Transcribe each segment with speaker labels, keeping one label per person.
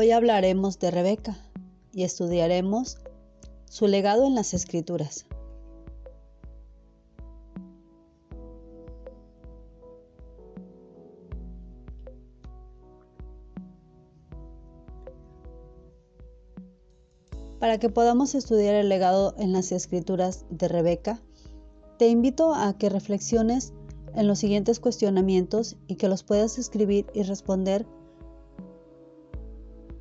Speaker 1: Hoy hablaremos de Rebeca y estudiaremos su legado en las escrituras. Para que podamos estudiar el legado en las escrituras de Rebeca, te invito a que reflexiones en los siguientes cuestionamientos y que los puedas escribir y responder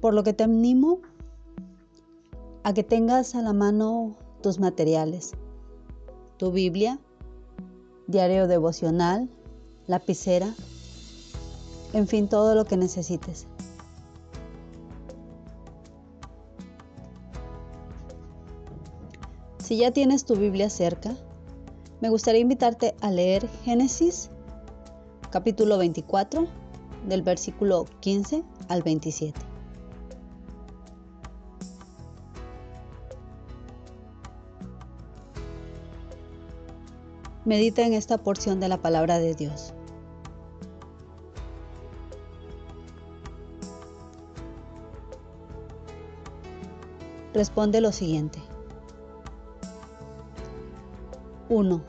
Speaker 1: por lo que te animo a que tengas a la mano tus materiales, tu Biblia, diario devocional, lapicera, en fin, todo lo que necesites. Si ya tienes tu Biblia cerca, me gustaría invitarte a leer Génesis capítulo 24 del versículo 15 al 27. Medita en esta porción de la palabra de Dios. Responde lo siguiente. 1.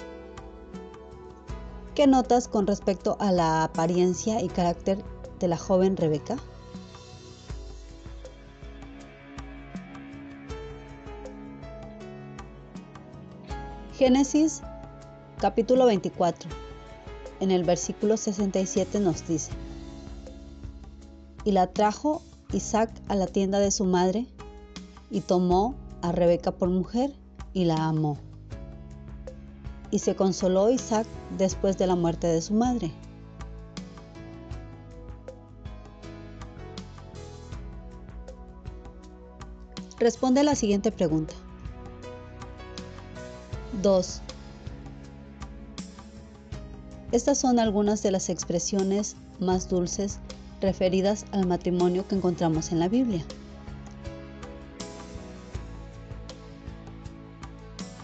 Speaker 1: ¿Qué notas con respecto a la apariencia y carácter de la joven Rebeca? Génesis capítulo 24, en el versículo 67 nos dice, y la trajo Isaac a la tienda de su madre, y tomó a Rebeca por mujer, y la amó. Y se consoló Isaac después de la muerte de su madre. Responde la siguiente pregunta. 2. Estas son algunas de las expresiones más dulces referidas al matrimonio que encontramos en la Biblia.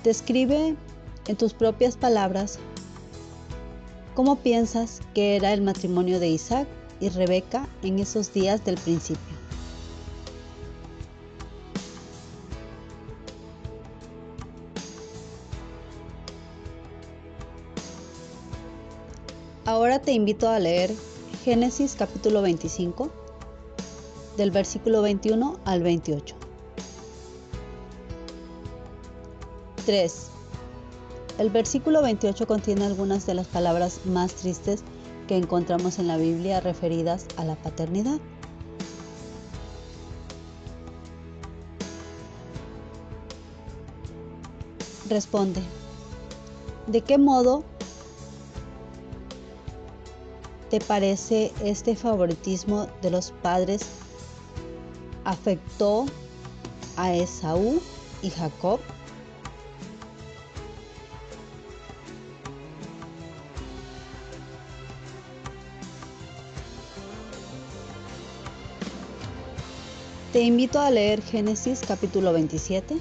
Speaker 1: Describe en tus propias palabras cómo piensas que era el matrimonio de Isaac y Rebeca en esos días del principio. Ahora te invito a leer Génesis capítulo 25, del versículo 21 al 28. 3. El versículo 28 contiene algunas de las palabras más tristes que encontramos en la Biblia referidas a la paternidad. Responde, ¿de qué modo te parece este favoritismo de los padres afectó a Esaú y Jacob? Te invito a leer Génesis capítulo 27,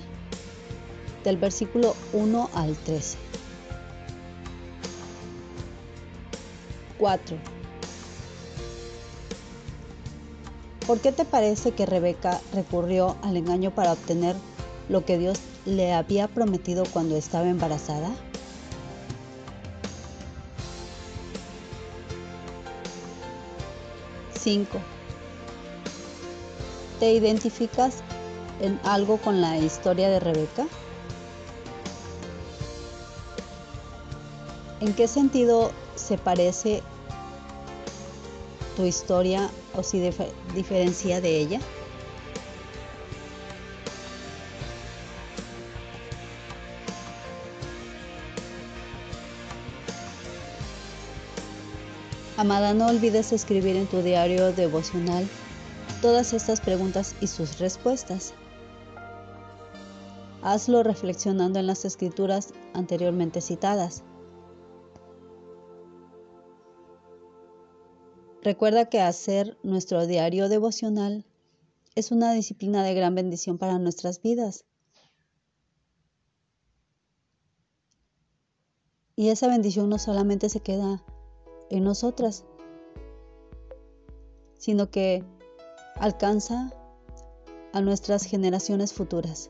Speaker 1: del versículo 1 al 13. 4. ¿Por qué te parece que Rebeca recurrió al engaño para obtener lo que Dios le había prometido cuando estaba embarazada? ¿5? ¿Te identificas en algo con la historia de Rebeca? ¿En qué sentido se parece tu historia o si diferencia de ella? Amada, no olvides escribir en tu diario devocional todas estas preguntas y sus respuestas. Hazlo reflexionando en las escrituras anteriormente citadas. Recuerda que hacer nuestro diario devocional es una disciplina de gran bendición para nuestras vidas. Y esa bendición no solamente se queda en nosotras, sino que alcanza a nuestras generaciones futuras.